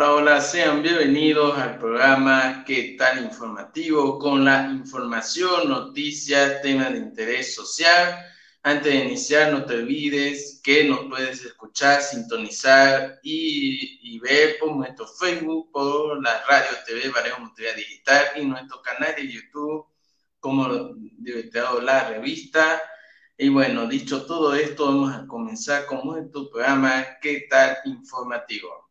Hola, hola, sean bienvenidos al programa ¿Qué tal informativo? Con la información, noticias, temas de interés social. Antes de iniciar, no te olvides que nos puedes escuchar, sintonizar y, ver por nuestro Facebook, por la radio TV Varejo Multimedia Digital y nuestro canal de YouTube como Divertido la revista. Y bueno, dicho todo esto, vamos a comenzar con nuestro programa ¿Qué tal informativo?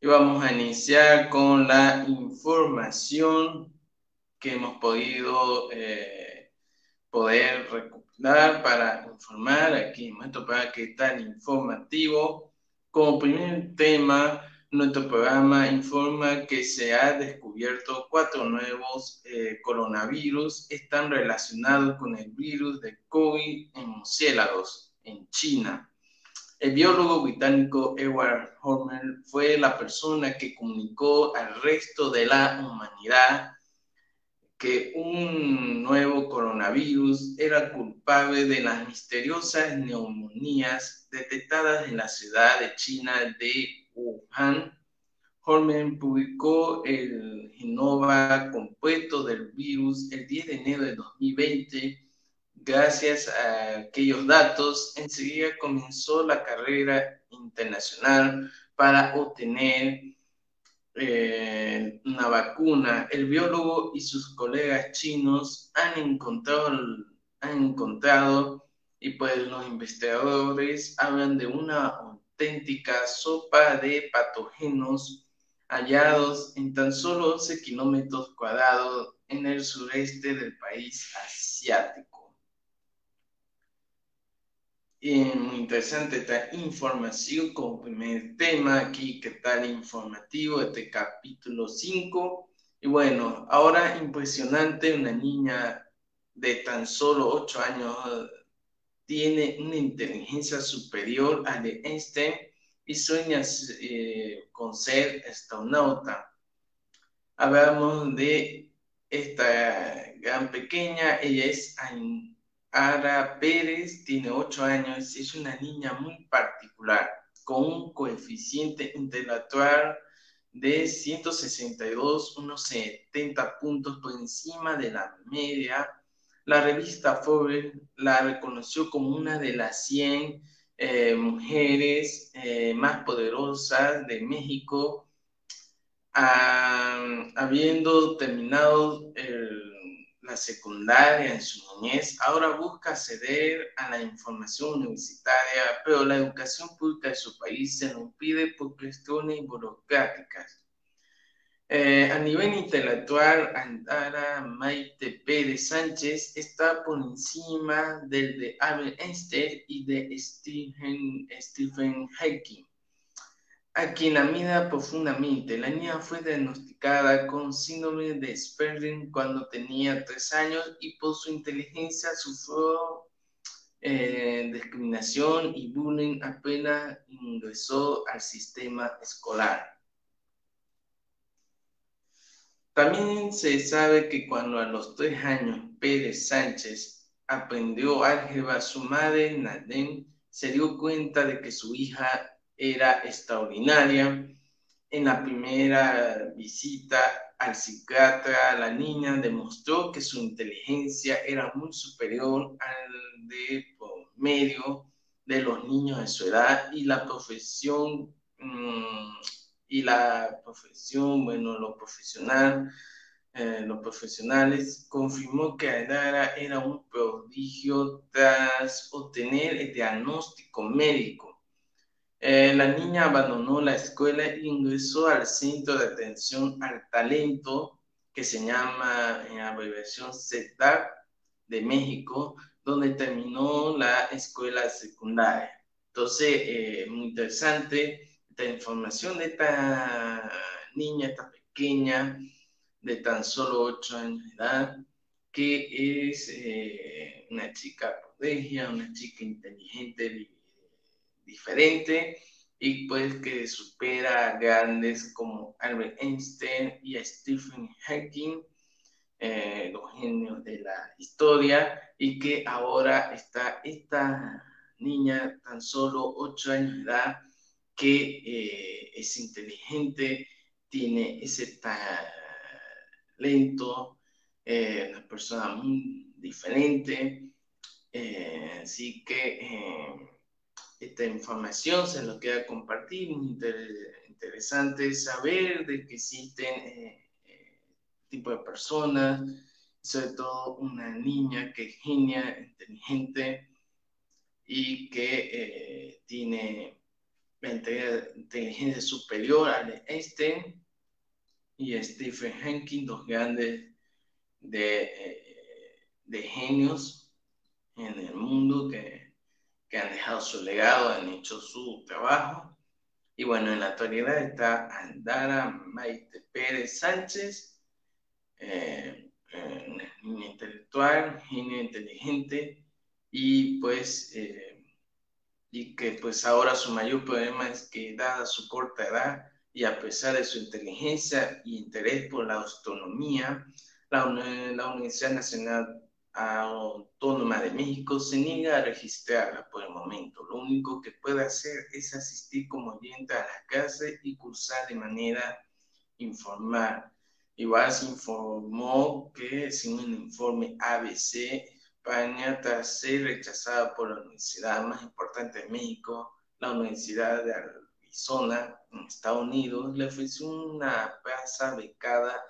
Y vamos a iniciar con la información que hemos podido eh, poder recopilar para informar aquí en nuestro programa que tan informativo. Como primer tema, nuestro programa informa que se ha descubierto cuatro nuevos eh, coronavirus están relacionados con el virus de COVID en murciélagos en China. El biólogo británico Edward Hormer fue la persona que comunicó al resto de la humanidad que un nuevo coronavirus era culpable de las misteriosas neumonías detectadas en la ciudad de China de Wuhan. Horman publicó el genoma compuesto del virus el 10 de enero de 2020 Gracias a aquellos datos, enseguida comenzó la carrera internacional para obtener eh, una vacuna. El biólogo y sus colegas chinos han encontrado, han encontrado y pues los investigadores hablan de una auténtica sopa de patógenos hallados en tan solo 11 kilómetros cuadrados en el sureste del país asiático muy interesante esta información como primer tema aquí, que tal informativo, este capítulo 5. Y bueno, ahora impresionante, una niña de tan solo 8 años tiene una inteligencia superior a de Einstein y sueña eh, con ser astronauta. Hablamos de esta gran pequeña, ella es Ara Pérez tiene 8 años es una niña muy particular, con un coeficiente intelectual de 162, unos 70 puntos por encima de la media. La revista Forbes la reconoció como una de las 100 eh, mujeres eh, más poderosas de México, ah, habiendo terminado el la secundaria en su niñez, ahora busca acceder a la información universitaria, pero la educación pública de su país se lo impide por cuestiones burocráticas. Eh, a nivel intelectual, Andara Maite Pérez Sánchez está por encima del de Albert Einstein y de Stephen, Stephen Hawking a quien admira profundamente. La niña fue diagnosticada con síndrome de Sperling cuando tenía tres años y por su inteligencia sufrió eh, discriminación y bullying apenas ingresó al sistema escolar. También se sabe que cuando a los tres años Pérez Sánchez aprendió álgebra, su madre, Nadine, se dio cuenta de que su hija era extraordinaria. En la primera visita al psiquiatra, la niña demostró que su inteligencia era muy superior al de medio de los niños de su edad y la profesión mm, y la profesión, bueno, lo profesional, eh, los profesionales confirmó que Adara era un prodigio tras obtener el diagnóstico médico eh, la niña abandonó la escuela e ingresó al Centro de Atención al Talento, que se llama en abreviación CETAP de México, donde terminó la escuela secundaria. Entonces, eh, muy interesante esta información de esta niña, esta pequeña, de tan solo 8 años de edad, que es eh, una chica prodigio, una chica inteligente, diferente y pues que supera a grandes como Albert Einstein y a Stephen Hawking eh, los genios de la historia y que ahora está esta niña tan solo 8 años de edad que eh, es inteligente, tiene ese talento, eh, una persona muy diferente. Así que esta información se lo queda compartir, interesante saber de que existen tipo de personas, sobre todo una niña que es genia, inteligente y que tiene inteligencia superior a Einstein y Stephen Hawking, dos grandes de, eh, de genios en el mundo que, que, han dejado su legado, han hecho su trabajo. Y bueno, en la actualidad está Andara Maite Pérez Sánchez, eh, eh, intelectual, genio inteligente, y pues y que pues ahora su mayor problema es que dada su corta edad y a pesar de su inteligencia y interés por la autonomía, la, la Universidad Nacional Autónoma de México se niega a registrarla por el momento. Lo único que puede hacer es asistir como oyente a la clase y cursar de manera informal. Igual se informó que, sin un informe ABC, España, tras ser rechazada por la universidad más importante de México, la Universidad de Arizona, en Estados Unidos, le ofreció una plaza becada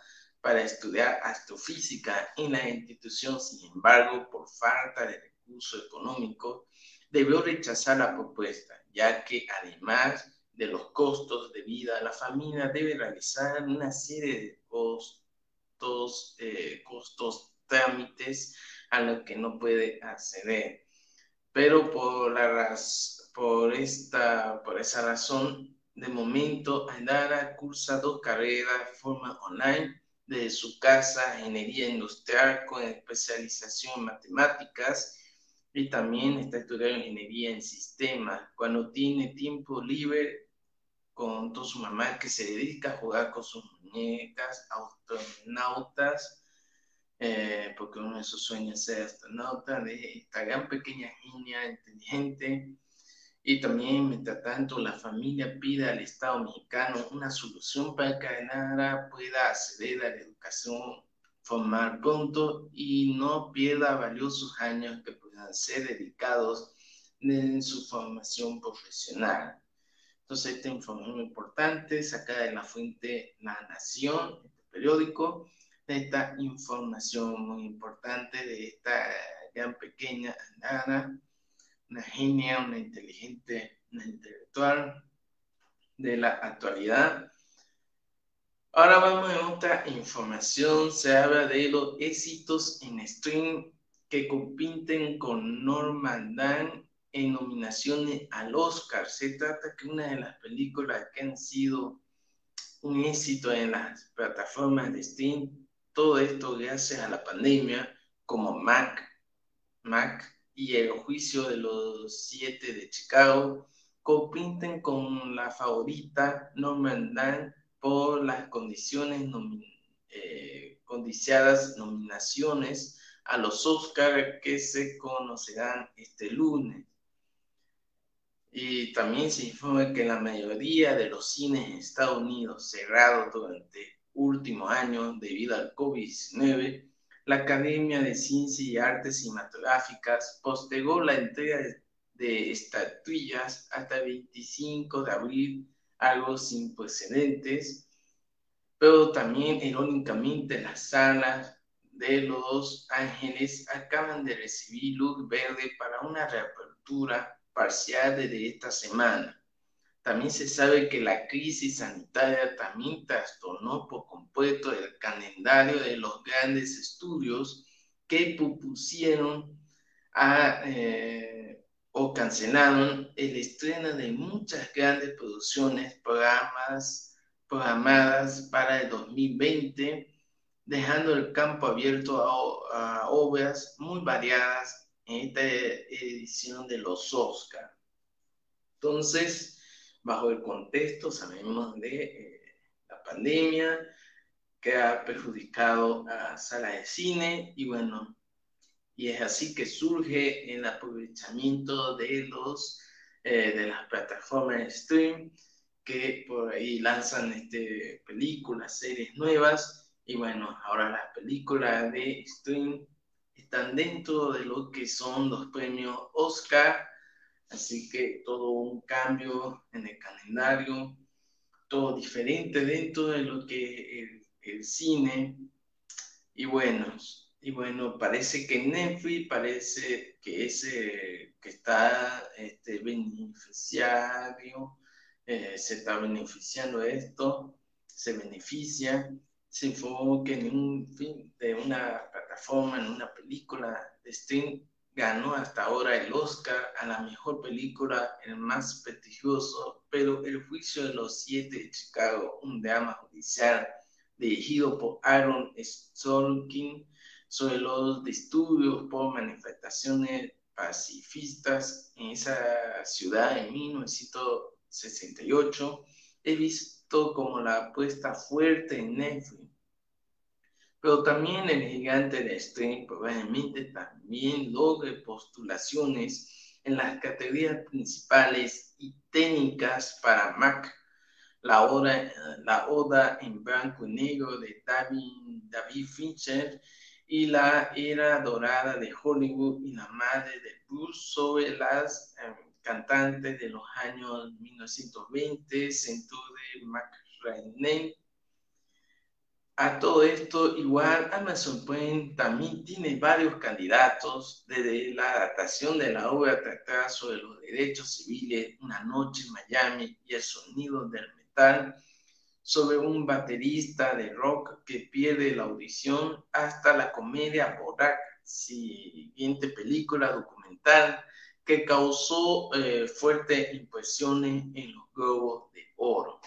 para estudiar astrofísica en la institución. Sin embargo, por falta de recursos económicos, debió rechazar la propuesta, ya que además de los costos de vida, la familia debe realizar una serie de costos, eh, costos trámites a lo que no puede acceder. Pero por, la por, esta, por esa razón, de momento, Andara cursa dos carreras de forma online desde su casa, ingeniería industrial con especialización en matemáticas y también está estudiando ingeniería en sistemas. Cuando tiene tiempo libre con toda su mamá que se dedica a jugar con sus muñecas, astronautas, eh, porque uno de sus sueños es ser astronauta, de esta gran pequeña niña inteligente. Y también, mientras tanto, la familia pide al Estado mexicano una solución para que Nara pueda acceder a la educación formal pronto y no pierda valiosos años que puedan ser dedicados en su formación profesional. Entonces, esta información importante sacada de la fuente La Nación, este periódico, esta información muy importante de esta gran pequeña Ana, una genia, una inteligente, una intelectual de la actualidad. Ahora vamos a otra información. Se habla de los éxitos en stream que compiten con Norman Dan en nominaciones al Oscar. Se trata que una de las películas que han sido un éxito en las plataformas de stream todo esto gracias a la pandemia, como Mac, Mac y el juicio de los siete de Chicago, compiten con la favorita Norman Dan por las condiciones eh, codiciadas nominaciones a los Oscars que se conocerán este lunes. Y también se informa que la mayoría de los cines en Estados Unidos cerrados durante último año, debido al COVID-19, la Academia de Ciencias y Artes Cinematográficas postergó la entrega de estatuillas hasta el 25 de abril, algo sin precedentes, pero también irónicamente las salas de Los Ángeles acaban de recibir luz verde para una reapertura parcial desde esta semana. También se sabe que la crisis sanitaria también trastornó por completo el calendario de los grandes estudios que propusieron eh, o cancelaron el estreno de muchas grandes producciones programas, programadas para el 2020, dejando el campo abierto a, a obras muy variadas en esta edición de los Oscars. Entonces, bajo el contexto, sabemos de eh, la pandemia, que ha perjudicado a sala de cine y bueno, y es así que surge el aprovechamiento de los eh, de las plataformas de stream que por ahí lanzan este, películas, series nuevas y bueno, ahora las películas de stream están dentro de lo que son los premios Oscar, así que todo un cambio en el calendario, todo diferente dentro de lo que el, cine. Y bueno, y bueno, parece que Netflix parece que es que está este, beneficiario, eh, se está beneficiando de esto, se beneficia, se que en un fin de una plataforma, en una película de stream, ganó hasta ahora el Oscar a la mejor película, el más prestigioso, pero el juicio de los siete de Chicago, un drama judicial dirigido por Aaron Sorkin, sobre los disturbios por manifestaciones pacifistas en esa ciudad en 1968, he visto como la apuesta fuerte en Netflix. Pero también el gigante de stream probablemente también logre postulaciones en las categorías principales y técnicas para Mac. La oda, la oda en blanco y negro de David, David Fincher y la era dorada de Hollywood y la madre de Bruce sobre las em, cantantes de los años 1920, Century McRae. A todo esto, igual Amazon Prime también tiene varios candidatos, desde la adaptación de la obra tratada sobre los derechos civiles, Una noche en Miami y el sonido del metal, sobre un baterista de rock que pierde la audición hasta la comedia Borak, siguiente película documental que causó eh, fuertes impresiones en los globos de oro.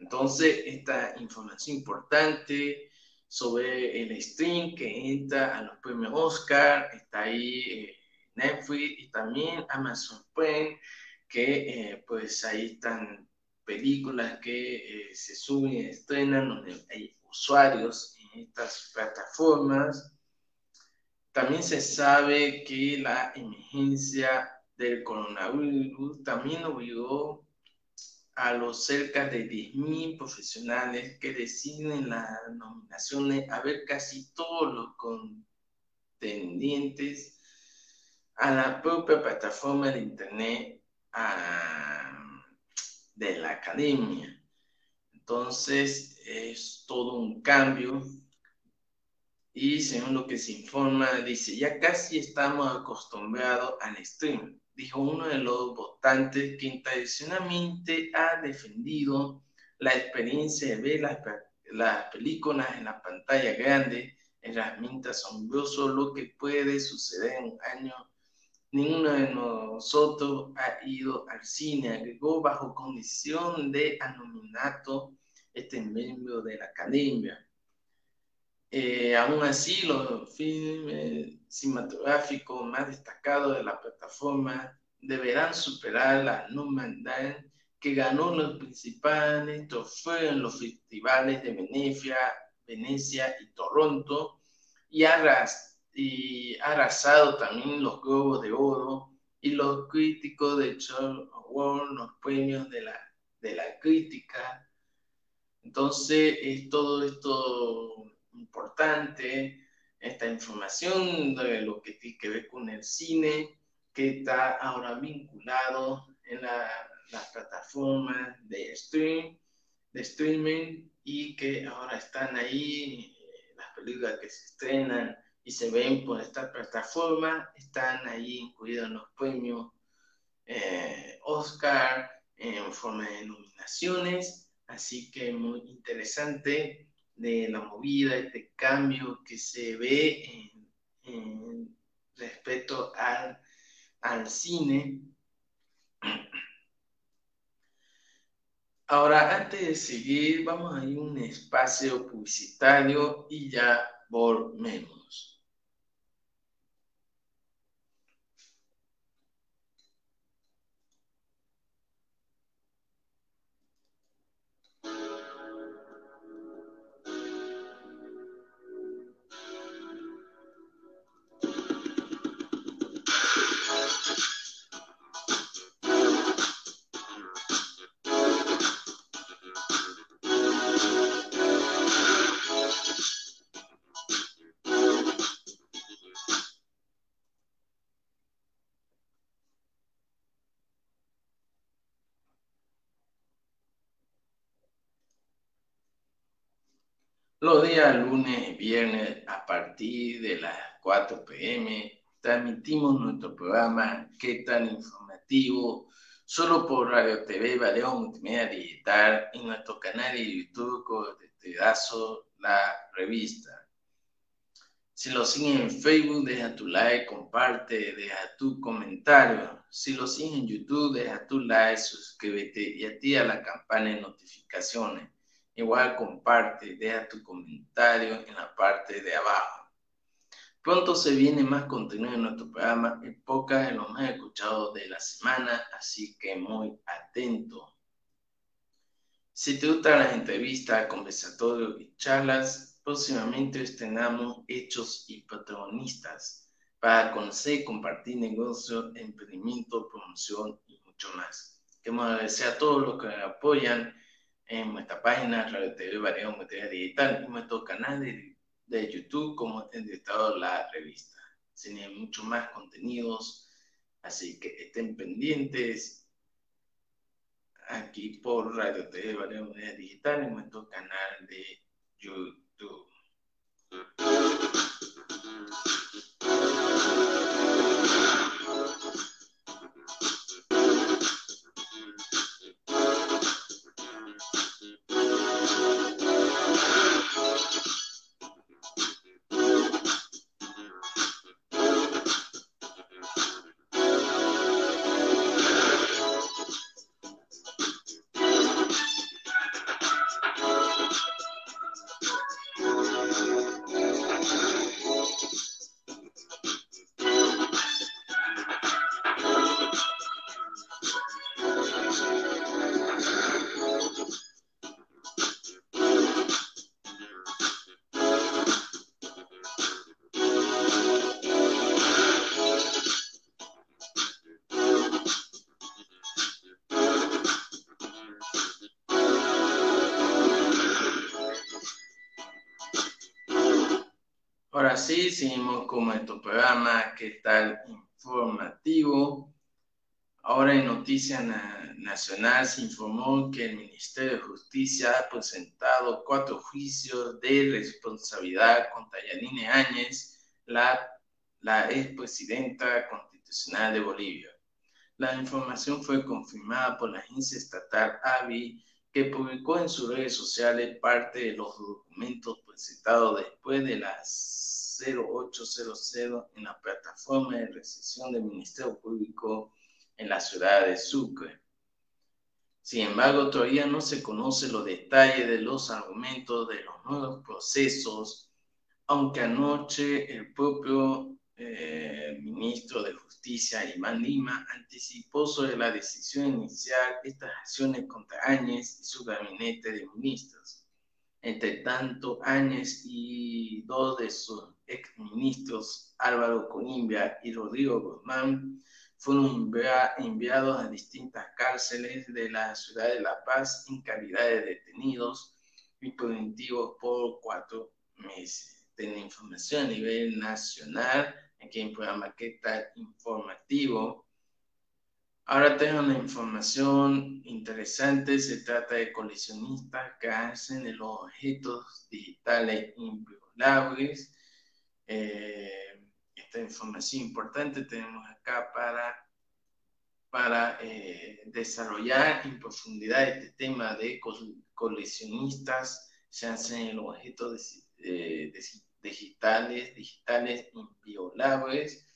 Entonces, esta información importante sobre el stream que entra a los premios Oscar, está ahí eh, Netflix y también Amazon Prime, que eh, pues ahí están películas que eh, se suben y estrenan, donde hay usuarios en estas plataformas. También se sabe que la emergencia del coronavirus también obligó a los cerca de 10.000 profesionales que deciden las nominaciones a ver casi todos los contendientes a la propia plataforma de Internet a de la academia. Entonces, es todo un cambio. Y según lo que se informa, dice, ya casi estamos acostumbrados al stream, dijo uno de los votantes que tradicionalmente ha defendido la experiencia de ver las, las películas en la pantalla grande, herramienta asombroso lo que puede suceder en un año Ninguno de nosotros ha ido al cine, agregó bajo condición de anominato este miembro de la academia. Eh, aún así, los filmes cinematográficos más destacados de la plataforma deberán superar la normalidad que ganó los principales trofeos en los festivales de Venecia, Venecia y Toronto y arrastrar y arrasado también los Globos de Oro y los críticos de Charles Award, los premios de la, de la crítica. Entonces, es todo esto importante, esta información de lo que tiene que ver con el cine, que está ahora vinculado en las plataformas de, stream, de streaming y que ahora están ahí eh, las películas que se estrenan y se ven por esta plataforma, están ahí incluidos en los premios eh, Oscar en forma de nominaciones, así que muy interesante de la movida, este cambio que se ve en, respecto al, al cine. Ahora, antes de seguir, vamos a ir a un espacio publicitario y ya volvemos. Los días lunes y viernes a partir de las 4 pm transmitimos nuestro programa ¿Qué tan informativo? Solo por Radio TV Baleón Multimedia Digital y nuestro canal de YouTube con Tedazo, la revista. Si lo siguen en Facebook, deja tu like, comparte, deja tu comentario. Si lo siguen en YouTube, deja tu like, suscríbete y activa la campana de notificaciones. Igual comparte, deja tu comentario en la parte de abajo. Pronto se viene más contenido en nuestro programa, en pocas de los más escuchados de la semana, así que muy atento. Si te gustan las entrevistas, conversatorios y charlas, próximamente estrenamos hechos y protagonistas para conocer y compartir negocios, emprendimiento, promoción y mucho más. Queremos agradecer a todos los que apoyan en nuestra página Radio TV Variedad Materia Digital, en nuestro canal de, de YouTube como en estado la revista. Tienen mucho más contenidos, así que estén pendientes aquí por Radio TV Variedad Materia Digital en nuestro canal de YouTube. Ahora sí, seguimos con nuestro programa, ¿qué tal? Informativo. Ahora en Noticia Nacional se informó que el Ministerio de Justicia ha presentado cuatro juicios de responsabilidad contra Yanine Áñez, la, la expresidenta constitucional de Bolivia. La información fue confirmada por la agencia estatal AVI, que publicó en sus redes sociales parte de los documentos presentados después de las 0800 en la plataforma de recepción del Ministerio Público en la ciudad de Sucre. Sin embargo, todavía no se conocen los detalles de los argumentos de los nuevos procesos, aunque anoche el propio eh, ministro de Justicia, Iván Lima, anticipó sobre la decisión inicial estas acciones contra Áñez y su gabinete de ministros. Entre tanto, Áñez y dos de sus exministros, Álvaro Conimbia y Rodrigo Guzmán, fueron enviados a distintas cárceles de la ciudad de La Paz en calidad de detenidos y preventivos por cuatro meses. Tiene información a nivel nacional aquí en programa ¿Qué tal informativo? Ahora tengo una información interesante. Se trata de coleccionistas que hacen de los objetos digitales inviolables. Eh, esta información importante tenemos acá para, para eh, desarrollar en profundidad este tema de coleccionistas. Se hacen los objetos de, de digitales, digitales inviolables.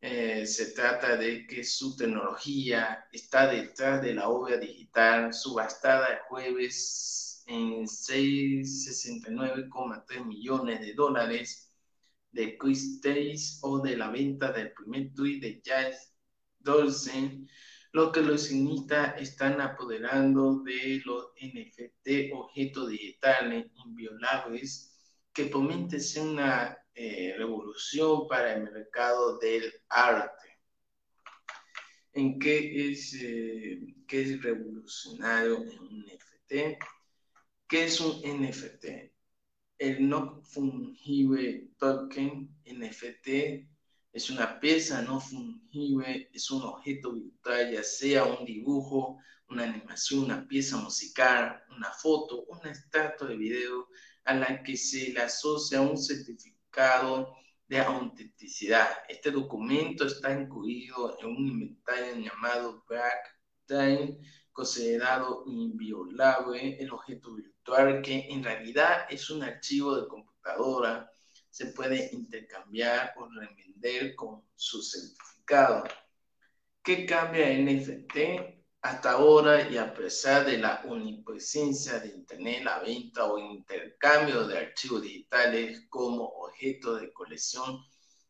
Eh, se trata de que su tecnología está detrás de la obra digital subastada el jueves en 669,3 millones de dólares de Chris o de la venta del primer tweet de Jazz Dolcen, lo que los cinistas están apoderando de los NFT, objetos digitales inviolables, que promete ser una eh, revolución para el mercado del arte. ¿En qué es, eh, qué es revolucionario en un NFT? ¿Qué es un NFT? El no fungible token NFT es una pieza no fungible, es un objeto virtual, ya sea un dibujo, una animación, una pieza musical, una foto, una estatua de video a la que se le asocia un certificado de autenticidad. Este documento está incluido en un inventario llamado Time, considerado inviolable, el objeto virtual que en realidad es un archivo de computadora, se puede intercambiar o revender con su certificado. ¿Qué cambia NFT? Hasta ahora y a pesar de la omnipresencia de Internet, la venta o intercambio de archivos digitales como objeto de colección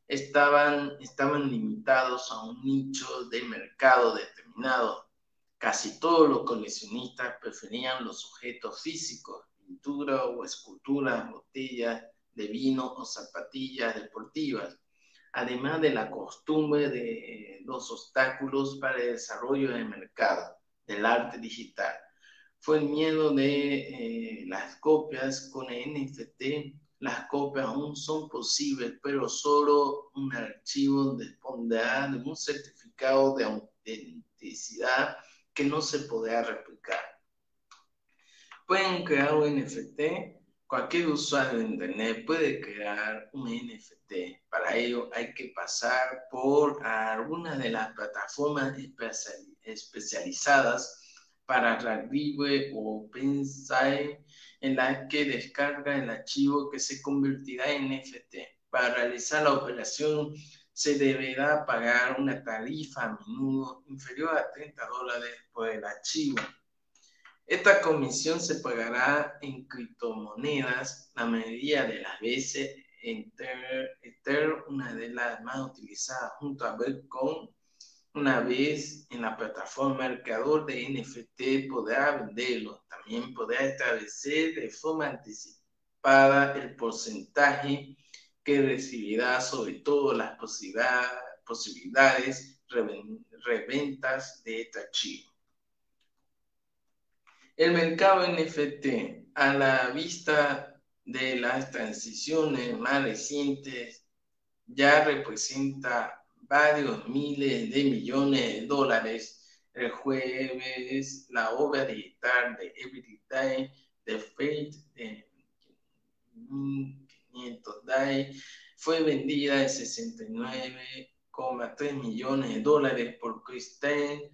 estaban, estaban limitados a un nicho de mercado determinado. Casi todos los coleccionistas preferían los objetos físicos, pintura o esculturas, botellas de vino o zapatillas deportivas además de la costumbre de los obstáculos para el desarrollo del mercado del arte digital. Fue el miedo de eh, las copias con el NFT. Las copias aún son posibles, pero solo un archivo dispondrá de un certificado de autenticidad que no se podrá replicar. Pueden crear un NFT Cualquier usuario de Internet puede crear un NFT. Para ello hay que pasar por alguna de las plataformas especializadas para Rarible o OpenSite en la que descarga el archivo que se convertirá en NFT. Para realizar la operación se deberá pagar una tarifa a menudo inferior a 30 dólares por el archivo. Esta comisión se pagará en criptomonedas la mayoría de las veces. Ether, una de las más utilizadas junto a Bitcoin, una vez en la plataforma mercador de NFT podrá venderlo. También podrá establecer de forma anticipada el porcentaje que recibirá sobre todo las posibilidades reventas de este archivo. El mercado NFT, a la vista de las transiciones más recientes, ya representa varios miles de millones de dólares. El jueves, la obra digital de Everyday de Fate de 500 DAI fue vendida en 69,3 millones de dólares por Christine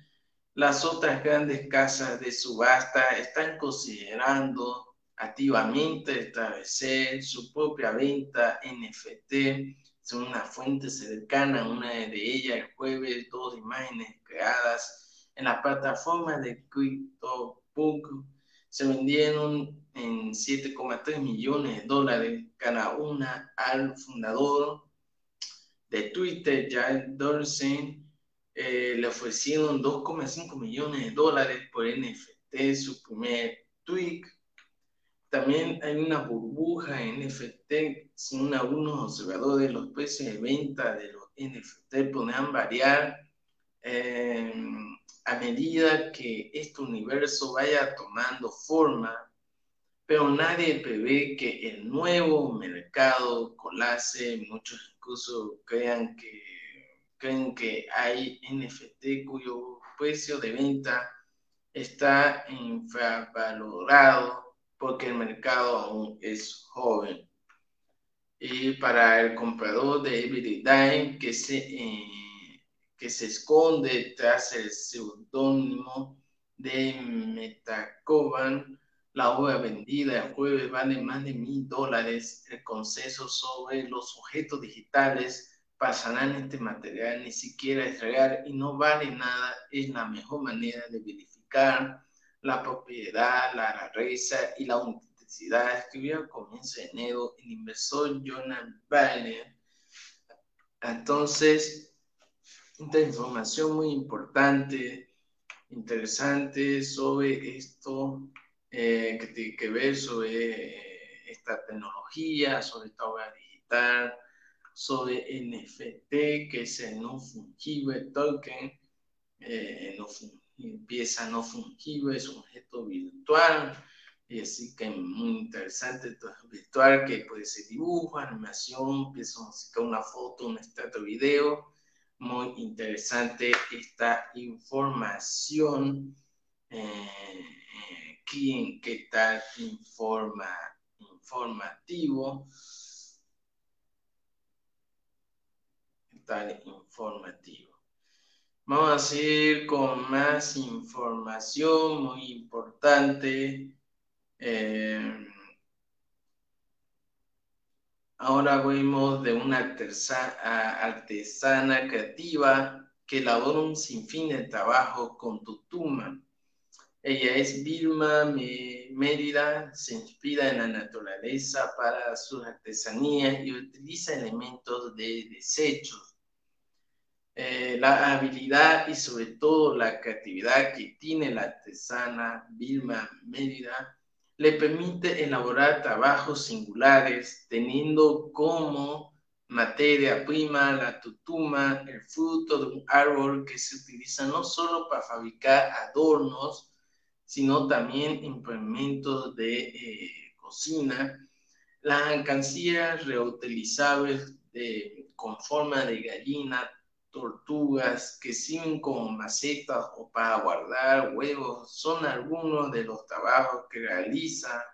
las otras grandes casas de subasta están considerando activamente establecer su propia venta NFT. Son una fuente cercana, una de ellas el jueves, dos imágenes creadas en la plataforma de CryptoPunk se vendieron en 7,3 millones de dólares cada una al fundador de Twitter, Jack Dorsey, eh, le ofrecieron 2,5 millones de dólares por NFT, su primer tweet. También hay una burbuja en NFT, según algunos observadores, los precios de venta de los NFT podrían variar eh, a medida que este universo vaya tomando forma, pero nadie prevé que el nuevo mercado colase, muchos incluso crean que creen que hay NFT cuyo precio de venta está infravalorado porque el mercado aún es joven. Y para el comprador de Everyday que se, eh, que se esconde tras el seudónimo de Metacoban, la obra vendida el jueves vale más de mil dólares. El consenso sobre los objetos digitales pasarán este material, ni siquiera es real y no vale nada, es la mejor manera de verificar la propiedad, la rareza y la autenticidad. Escribió al comienzo de enero el inversor Jonathan Bailey. Entonces, esta información muy importante, interesante sobre esto, eh, que tiene que ver sobre esta tecnología, sobre esta obra sobre NFT, que es el no fungible token, eh, no pieza no fungible, es un objeto virtual, y así que muy interesante, esto es virtual, que puede ser dibujo, animación, pieza musical, una foto, un estatua video, muy interesante esta información. Eh, eh, ¿Quién qué tal informa? informativo. Informativo. Vamos a seguir con más información muy importante. Eh, ahora vemos de una artesana creativa que elabora un sinfín de trabajo con tutuma. Ella es Vilma Mérida, se inspira en la naturaleza para sus artesanías y utiliza elementos de desechos. Eh, la habilidad y sobre todo la creatividad que tiene la artesana Vilma Mérida le permite elaborar trabajos singulares teniendo como materia prima la tutuma, el fruto de un árbol que se utiliza no solo para fabricar adornos, sino también implementos de eh, cocina. Las alcancías reutilizables con forma de gallina, tortugas que sirven como macetas o para guardar huevos son algunos de los trabajos que realiza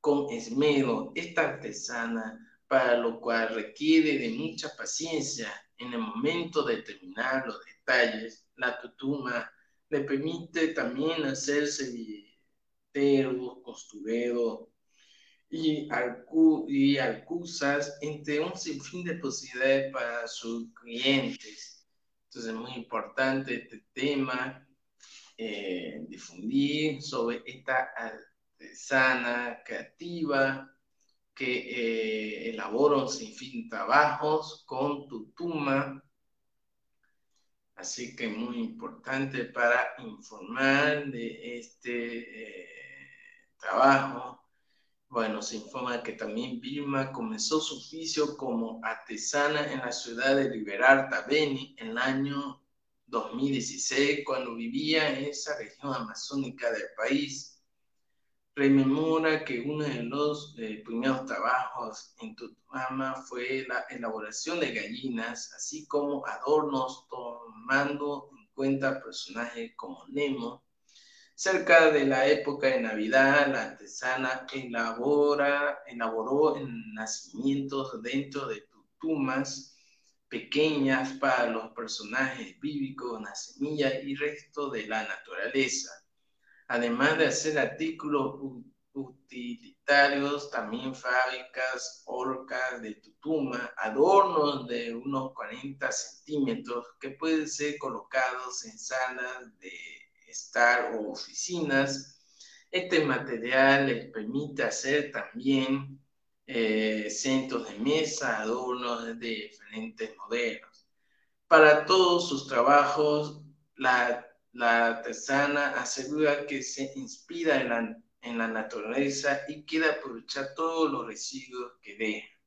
con esmero esta artesana, para lo cual requiere de mucha paciencia en el momento de terminar los detalles. La tutuma le permite también hacerse billeteros, costureros y, y alcusas, entre un sinfín de posibilidades para sus clientes. Entonces es muy importante este tema, eh, difundir sobre esta artesana creativa que eh, elabora un sinfín de trabajos con tutuma. Así que muy importante para informar de este eh, trabajo bueno, se informa que también Vilma comenzó su oficio como artesana en la ciudad de Liberarta, Beni, en el año 2016, cuando vivía en esa región amazónica del país. Rememora que uno de los eh, primeros trabajos en Tutumama fue la elaboración de gallinas, así como adornos, tomando en cuenta personajes como Nemo, Cerca de la época de Navidad, la artesana elabora, elaboró nacimientos dentro de tutumas pequeñas para los personajes bíblicos, una semilla y resto de la naturaleza. Además de hacer artículos utilitarios, también fábricas, orcas de tutuma, adornos de unos 40 centímetros que pueden ser colocados en salas de estar o oficinas. Este material les permite hacer también eh, centros de mesa, adornos de diferentes modelos. Para todos sus trabajos, la, artesana asegura que se inspira en la, en la naturaleza y quiere aprovechar todos los residuos que deja.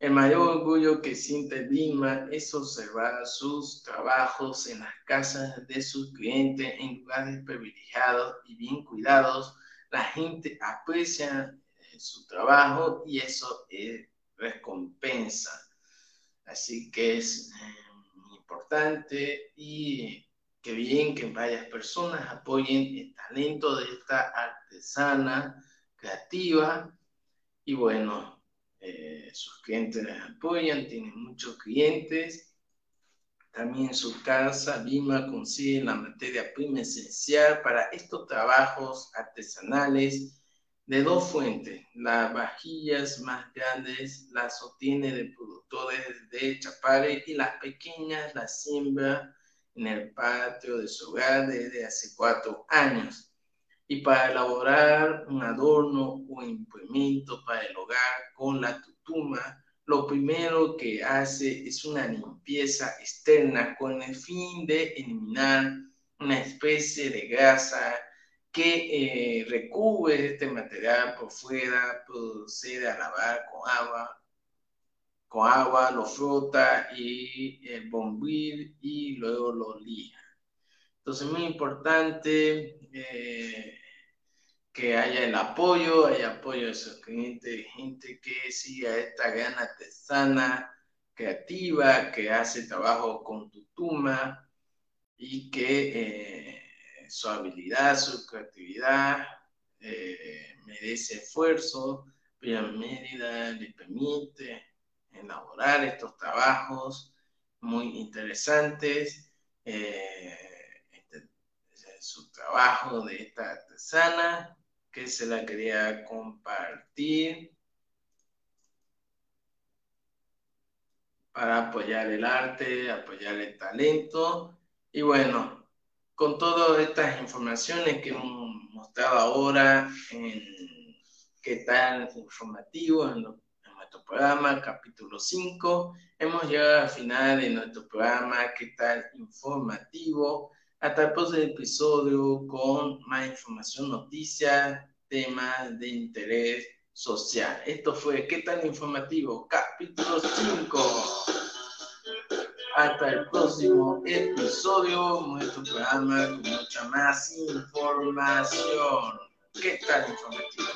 El mayor orgullo que siente Vilma es observar sus trabajos en las casas de sus clientes en lugares privilegiados y bien cuidados. La gente aprecia eh, su trabajo y eso es recompensa. Así que es eh, importante y qué bien que varias personas apoyen el talento de esta artesana creativa. Y bueno, eh, sus clientes les apoyan, tienen muchos clientes. También su casa, Lima consigue la materia prima esencial para estos trabajos artesanales de dos fuentes. Las vajillas más grandes las obtiene de productores de Chapare y las pequeñas las siembra en el patio de su hogar desde hace cuatro años y para elaborar un adorno o implemento para el hogar con la tutuma, lo primero que hace es una limpieza externa con el fin de eliminar una especie de grasa que eh, recubre este material por fuera, procede a lavar con agua, con agua, lo frota y el bombil y luego lo lija. Entonces, muy importante eh, que haya el apoyo, haya apoyo de sus clientes, gente que siga esta gran artesana creativa, que hace trabajo con tutuma y que eh, su habilidad, su creatividad eh, merece esfuerzo, pero Mérida le permite elaborar estos trabajos muy interesantes. Su trabajo de esta artesana que se la quería compartir para apoyar el arte, apoyar el talento. Y bueno, con todas estas informaciones que hemos mostrado ahora en qué tal informativo en, nuestro programa, capítulo 5, hemos llegado al final de nuestro programa, qué tal informativo. Hasta el próximo episodio con más información, noticias, temas de interés social. Esto fue ¿Qué tal informativo? Capítulo 5. Hasta el próximo episodio, nuestro programa con mucha más información. ¿Qué tal informativo?